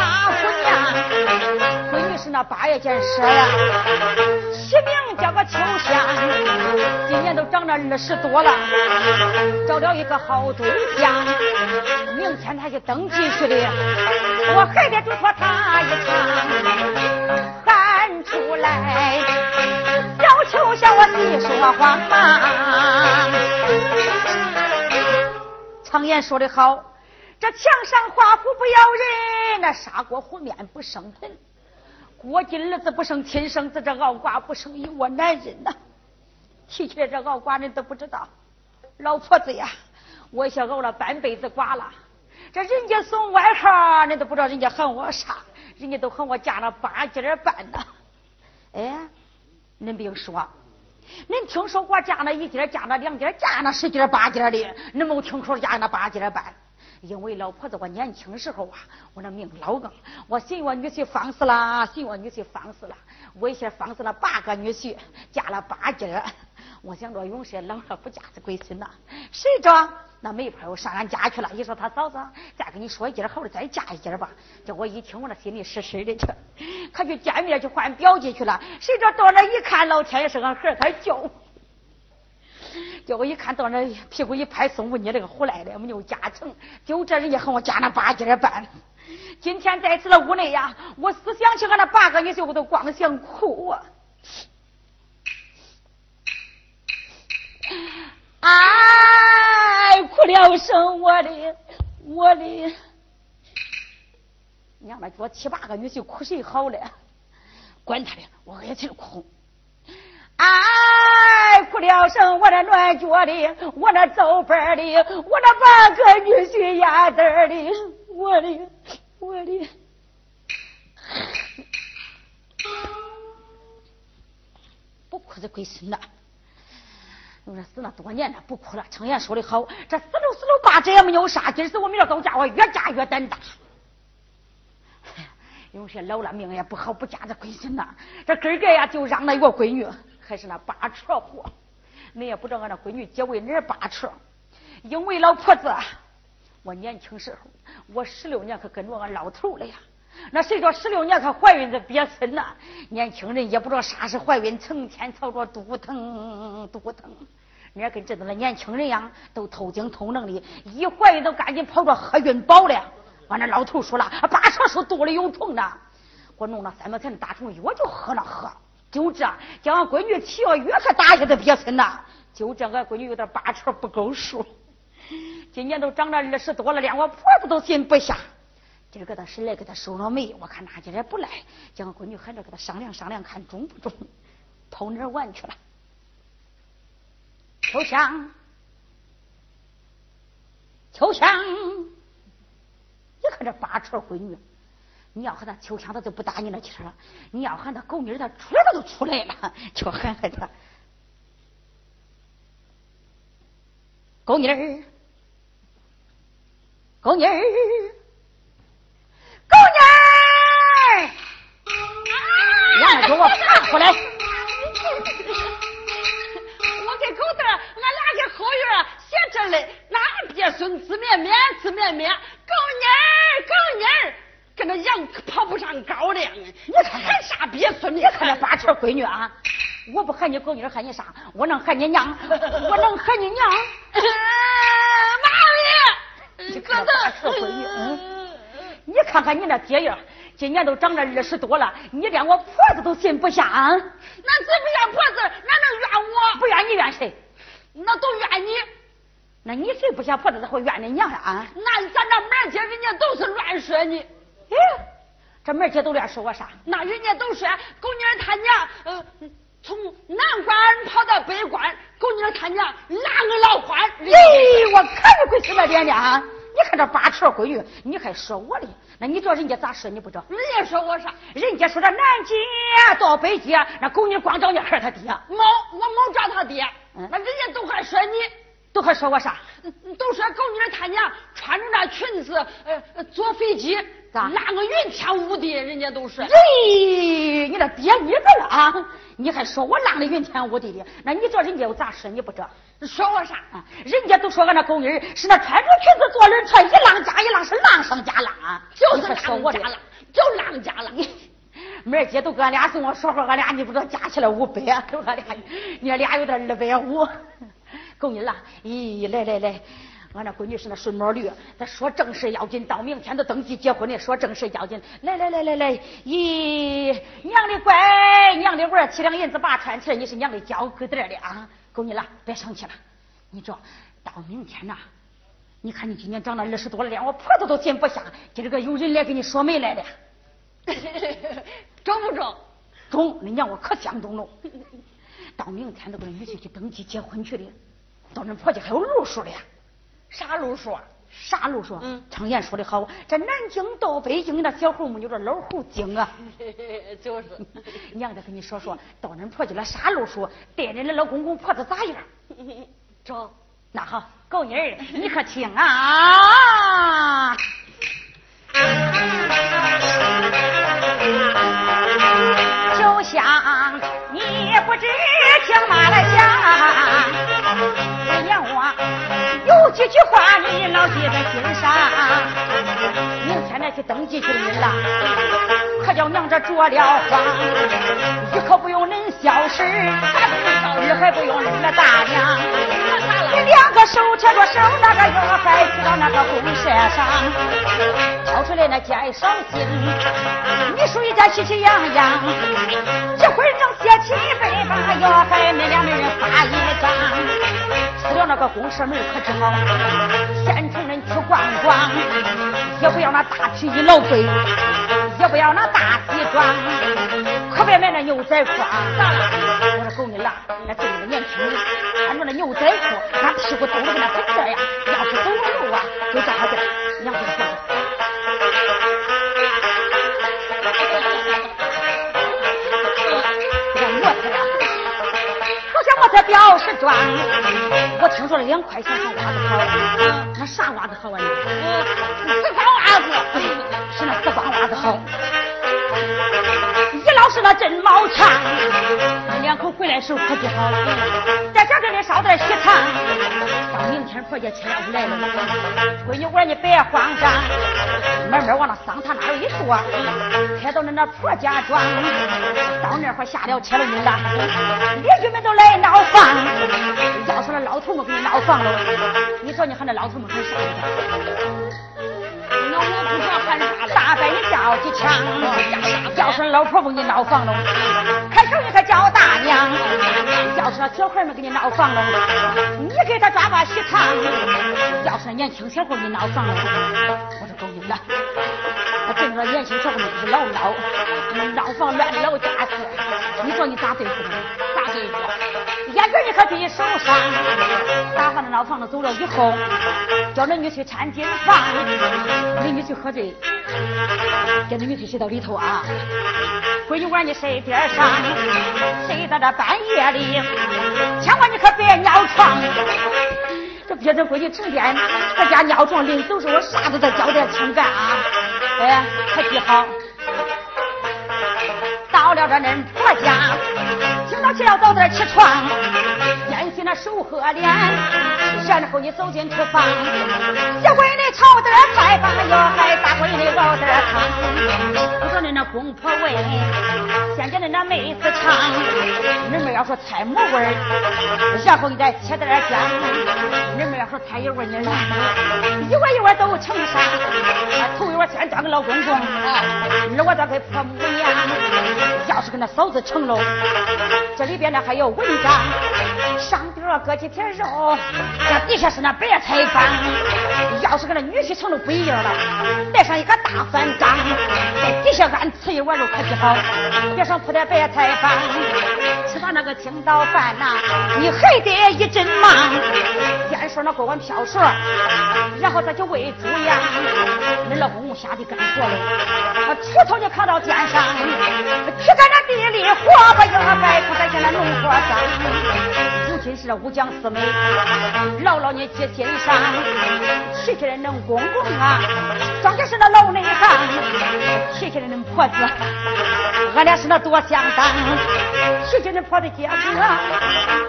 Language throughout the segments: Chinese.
大姑娘，闺女是那八月见舍呀，起名叫个秋香，今年都长了二十多了，找了一个好对象，明天他就登记去的，我还得嘱托他一场，喊出来，小秋香我弟说话嘛。常言说的好。这墙上画虎不咬人，那砂锅糊面不生盆。过尽儿子不生亲生子，这熬瓜不生一窝男人呐。提起来这熬瓜人都不知道，老婆子呀，我想熬了半辈子瓜了。这人家送外号，你都不知道人家喊我啥，人家都喊我嫁了八斤半呢。哎，恁别说，恁听说过嫁那一斤、嫁那两斤、嫁那十斤、八斤的，恁没听说嫁那八斤半？因为老婆子我年轻时候啊，我那命老硬，我寻我女婿放肆了，寻我女婿放肆了，我一下放肆了八个女婿，嫁了八斤。我想着永世老了不嫁这龟孙呐，谁知道那媒婆又上俺家去了？一说他嫂子，再跟你说一件好的，再嫁一件吧。叫我一听，我那心里实实的去，可去见面去换表姐去了。谁知道到那一看，老天爷是个孩他叫。叫我一看到那屁股一拍，送你那个胡来的，没有加成。就这人家和我加那八斤半。今天在此的屋内呀，我思想起俺那八个女婿，我都光想哭啊！哎，哭了声，我的，我的，娘们，我七八个女婿哭谁好嘞？管他的，我也去哭。哎，哭了声，我那暖脚的，我那走板的，我那半个女婿压子的，我的，我的，不哭这鬼孙呐！我说死了多年了，不哭了。常言说的好，这死了死了八，这也没有啥。今儿死我明儿都嫁，我越嫁越胆大。有些老了命也不好，不嫁这鬼孙呐。这根儿个呀，就让那一个闺女。还是那八车货，你也不知道俺那闺女结为哪八车？因为老婆子，我年轻时候，我十六年可跟着俺老头了呀。那谁说十六年可怀孕这别村呐？年轻人也不知道啥是怀孕，成天吵着肚疼肚疼。你跟这的那年轻人一样，都透精透能的，一怀孕都赶紧跑着喝孕宝了。俺那老头说了，八车说肚里有虫呢，给我弄了三百钱的大虫药，就喝了喝。就这，叫俺闺女七个月可打下的别村呐。就这，俺闺女有点八成不够数。今年都长了二十多了，连我婆子都信不下。今儿个他婶来给他收了煤，我看那家也不赖，叫俺闺女喊着给他商量商量，看中不中。跑哪玩去了？秋香，秋香，你看这八成闺女。你要喊他秋香，他就不打你那气了。你要喊他狗妮他出来他都出来了，就喊喊他狗妮儿，狗妮儿，狗妮儿，让他给我爬过来。我给狗蛋，俺俩给后院写这嘞，那别孙子绵绵，子绵绵，狗妮儿，狗妮儿。跟那羊跑不上高粱，你看喊啥逼孙？你看那八成闺女啊！我不喊你狗女喊你啥？我能喊你娘？我能喊你娘？妈咪，你看八成闺女，嗯，你看看你那爹样，今年都长了二十多了，你连我婆子都信不下啊。那信不怨婆子？哪能怨我？不怨你怨谁？那都怨你。那你谁不想婆子，咋会怨你娘啊？那咱这满街人家都是乱说你。哎，这门姐都乱说我啥？那人家都说狗妮他娘，呃，从南关跑到北关，狗妮他娘拉个老欢。咦，我看着鬼死那脸呢！你看这八尺闺女，你还说我哩？那你知道人家咋说你不知道？人家说我啥？人家说这南街到北街，那狗妮光找你孩他爹。没，我没找他爹。那人家都还说你。都还说我啥？都说狗女他娘穿着那裙子，呃，坐飞机，咋那个云天雾地，人家都是。咦，你这爹你子了啊！你还说我浪的云天雾地的？那你这人家又咋说？你不这？说我啥？啊，人家都说俺那狗妮儿是那穿着裙子坐轮船，一浪加一浪是浪上加浪，就是说我加浪，就浪加浪。妹儿姐都跟俺俩跟我说说，俺俩你不知道加起来五百，俺俩你俩有点二百五。狗妮儿啊，咦，来来来，俺那闺女是那顺毛驴，她说正事要紧，到明天都登记结婚的，说正事要紧。来来来来来，咦，娘的乖，娘的娃，七两银子把穿起来，你是娘的娇疙瘩的啊！够你了，别生气了，你这到明天呐、你看你今年长到二十多了，连我婆子都进不下，今儿个有人来给你说媒来了。中不中？中，你娘我可相中了。到明天都跟女婿去登记结婚去的，到恁婆家还有路数的呀。啥路数？啥路数？嗯常言说的好，这南京到北京，那小猴没有这老猴精啊。就是。娘再跟你说说，到恁婆家了啥路数，对恁的老公公婆子咋样？中。那好，狗妮儿，你可听啊！就像你不知听妈来几句话你牢记在心上。明天再去登记去了，可叫娘这着了慌，一可不用恁小婶，二还不用恁那大娘。你两个手牵着手，那个腰还去到那个公社上，掏出来那介绍信，你属一家喜气洋洋，这会儿正写起背把腰还恁两个人发一张，出了个公社门可真好，县城人去逛逛，也不要那大皮衣老贵，也不要那大西装，可别买那牛仔裤啊！我说狗你了，那这个年轻人穿着那牛仔裤，那屁股兜的跟那粉色呀，要是走了路啊，就这样表示装。我听说了两块钱还袜子好，那啥袜子好啊你？四方袜子。是那四方袜子好。真毛长，你两口回来时候可就好了。再加给你烧点喜糖，到明天婆家亲要是来了，闺女我说你别慌张，慢慢往那桑塔那儿一坐，开到恁那婆家庄，到那会下了车了你了，邻居们都来闹房，要是那老头们给你闹房了，你说你喊那老头们喊啥？那我不知道喊啥。大伯你叫几枪，老婆婆给你闹房了，开口你可叫大娘。要是那小孩们给你闹房了，你给他抓把喜糖。要是年轻小伙给你闹房了，我说够硬了。趁着年轻小伙们是老闹，闹房乱老家事，你说你咋对付他们？咋对付？眼根你可别手上，打发那老房子走了以后，叫那女婿掺进房，那女婿喝醉，给那女婿睡到里头啊。闺女我你睡边上，睡到这半夜里，千万你可别尿床。这别人闺女成天在家尿床，临走时候啥都得交代清干啊。哎，可记好。到了这恁婆家，清早起来早点起床，那手和脸，然后你走进厨房，小闺女炒点菜吧，哟还大闺女熬点汤。我说你那公婆问，先给你那妹子尝，你们要说菜没味儿，然后你再切点姜，你们要说菜有味儿，你来，一碗一碗都盛上，头一碗先端给老公公，二碗端给婆母娘。要是跟那嫂子成喽，这里边呢还有文章，上边儿搁几片肉，这底下是那白菜帮。要是跟那女婿成了不一样了，带上一个大饭缸，在底下俺吃一碗肉可就好，别上铺点白菜帮。吃完那个青岛饭呐，你还得一阵忙，先说那锅碗瓢勺，然后再去喂猪羊。恁老公公下地干活喽，锄头就扛到肩上，去在那地里活吧，又还白出在现那农活上。如亲是武将四妹，姥姥你接心上，齐齐的恁公公啊，庄家是那老内行，齐齐的恁婆子，俺俩是那多相当，齐齐恁婆子姐夫啊，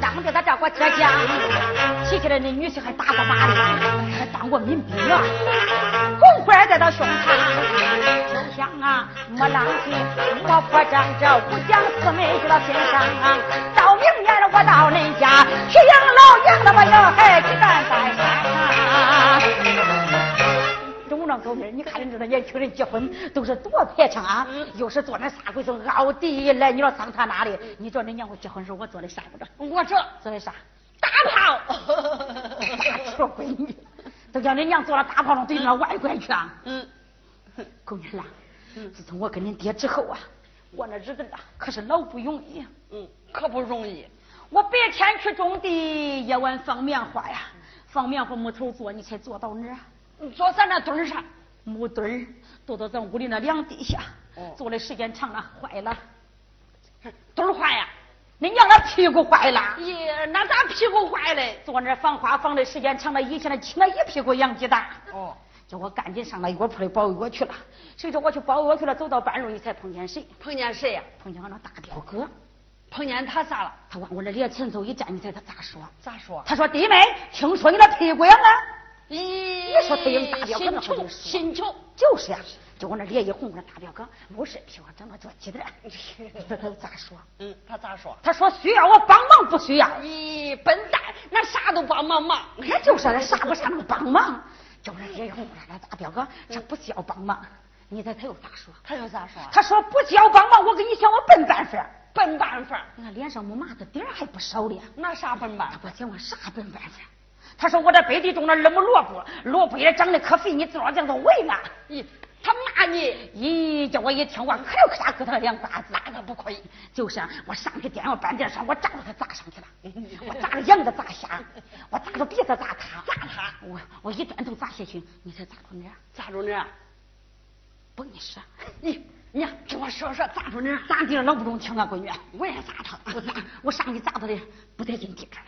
让着他照顾浙江，齐齐的恁女婿还打过马的，还当过民兵啊，红花在到胸膛。想啊，没浪气，我破张这五讲四妹就到心上啊。到明年了，我到恁家去养老养那么要孩子干在山。中了狗屁！你看人这年轻人结婚都是多排场啊！又是坐那啥鬼子奥迪来，你说上他那里？你说恁娘我结婚时候我坐的啥不着？我这坐的啥？大炮！大车闺女，都叫恁娘坐了大炮上对那外拐去啊！嗯，狗娘啦！自从我跟你爹之后啊，我那日子啊可是老不容易。嗯，可不容易。我白天去种地，夜晚放棉花呀，放棉花木头做，你猜做到哪儿？坐咱那墩儿上，木墩儿，坐到咱屋里那梁底下。哦。坐的时间长了，坏了。墩儿坏呀？你娘那屁股坏了？咦，那咋屁股坏嘞？坐那放花放的时间长了，以前那起那一屁股养鸡蛋。哦。叫我赶紧上那药铺里包药去了。谁知我去包药去了，走到半路你才碰见谁？碰见谁呀？碰见我那大表哥。碰见他咋了？他往我那脸前头一站，你猜他咋说？咋说？他说：“弟妹，听说你那屁股痒啊？”咦，你说他有大表哥那心心穷，就是呀。就我那脸一红，我那大表哥没事，屁股长得多鸡蛋。你 说他咋说？嗯，他咋说？他说需要我帮忙不需要？咦，笨蛋，那啥都帮忙忙。那就是那啥不啥能帮忙？叫人脸一红，我说大表哥，这不叫帮忙。你猜他又咋说？他又咋说？他说不叫帮忙，我给你想我笨办法。笨办法？你看脸上没麻子点还不少呢。那啥笨办？我讲我啥笨办法？他说我这背地种了二亩萝卜，萝卜也长得可肥，你知道这样都为了。咦，他骂你？咦，叫我一听，我可有可啥给他两巴子，那他不亏。就是我上去电话半电上，我砸着他砸上去了。我砸着羊子砸瞎，我砸着鼻子砸他，砸他。我我一砖头砸下去，你猜砸着哪？砸着哪？不跟你说，你你听我说说，砸着哪？砸地上老不中听啊，闺女。我也砸他，我砸，我上去砸他的不带劲地这了。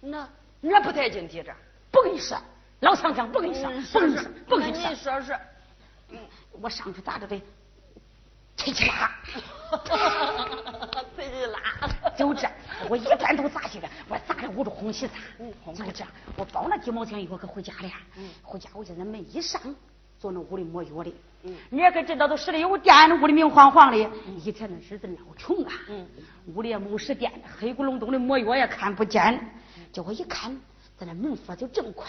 那那不带劲地这？不跟你说，老强强不跟你说，不跟你说，不跟你说。我上去砸着的，推起拉，推起拉，就这，我一砖头砸下来，我砸的捂着红旗子，就这，我包那几毛钱药可回家了。回家我现在门一上。坐那屋里抹药的，你也可知道都使的有电，屋里明晃晃的。以前那日子老穷啊，屋里也没使电，黑咕隆咚的抹药也看不见。结果一看，咱那门缝就正宽，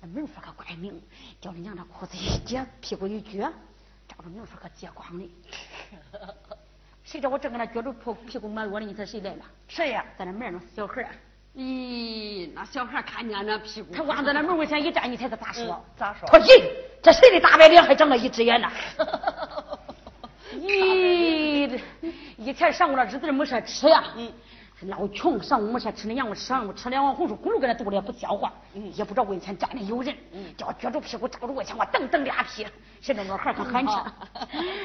那门缝可怪明。叫你娘这裤子一解，屁股一撅，照着门缝可结光的。谁知我正搁那撅着破屁股抹药呢？你猜谁来了？谁呀？在那门上小孩。咦，那小孩看见那屁股，他往在那门外前一站，你猜他咋说？咋说？他说：“咦，这谁的大白脸还长了一只眼呢？” 咦，以前上午那日子没啥吃呀。老穷，上午没啥吃，那羊肉吃上午吃两碗红薯，咕噜搁那肚里也不消化，也不知道跟前家里有人，叫我撅着屁股照着我前，我蹬蹬俩屁，现在我孩可喊吃。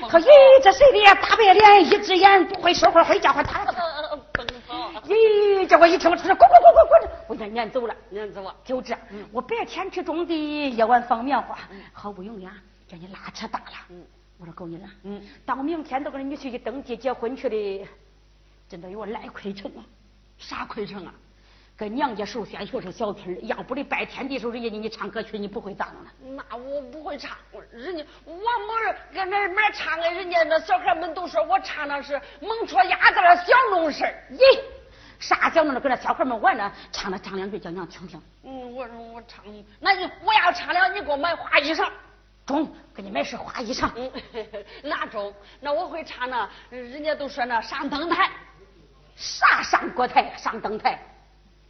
他咦，这谁的呀？大白脸，一只眼，不会说话，会叫唤，他。咦，叫我一听，我出来，滚滚滚滚滚，我先撵走了，撵走了。就这，我白天去种地，夜晚放棉花，好不容易啊，叫你拉扯大了。我说够你了。嗯，到明天都跟你去登记结婚去的。真的有赖亏成啊？啥亏成啊？跟娘家首先学是小曲要不的拜天地时候，人家给你唱歌曲，你不会当了。那我不会唱，人家我没跟那没唱的，人家那小孩们都说我唱的是蒙戳鸭子的小弄事咦，啥小弄事？跟那小孩们玩呢，唱了唱两句，叫娘听听。嗯，我说我唱，那你我要唱了，你给我买花衣裳。中，给你买身花衣裳。嗯，那中，那我会唱那。人家都说那上灯台。啥上国台上灯台，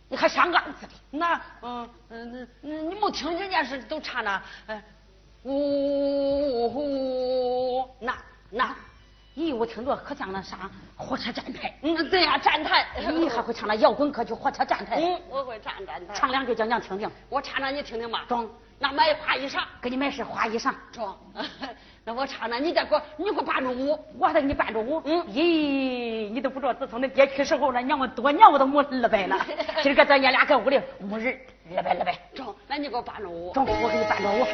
你还上案子的？那嗯嗯嗯，你没听人家是都唱那，嗯，呜呼，那那，咦，我听着可像那啥火车站台。嗯，对呀，站台。你还会唱那摇滚歌曲火车站台？嗯，我会唱站台。唱两句叫娘听听。我唱唱你听听吧。中。那买花衣裳，给你买身花衣裳。中。那我唱呢，你再给我，你给我伴着舞，我再给你伴着舞。嗯，咦，你都不知道，自从那爹去世后，那娘我多年我都没二百了。今儿个咱爷俩搁屋里没人，二百二百。中，那你给我伴着舞。中，我给你伴着舞。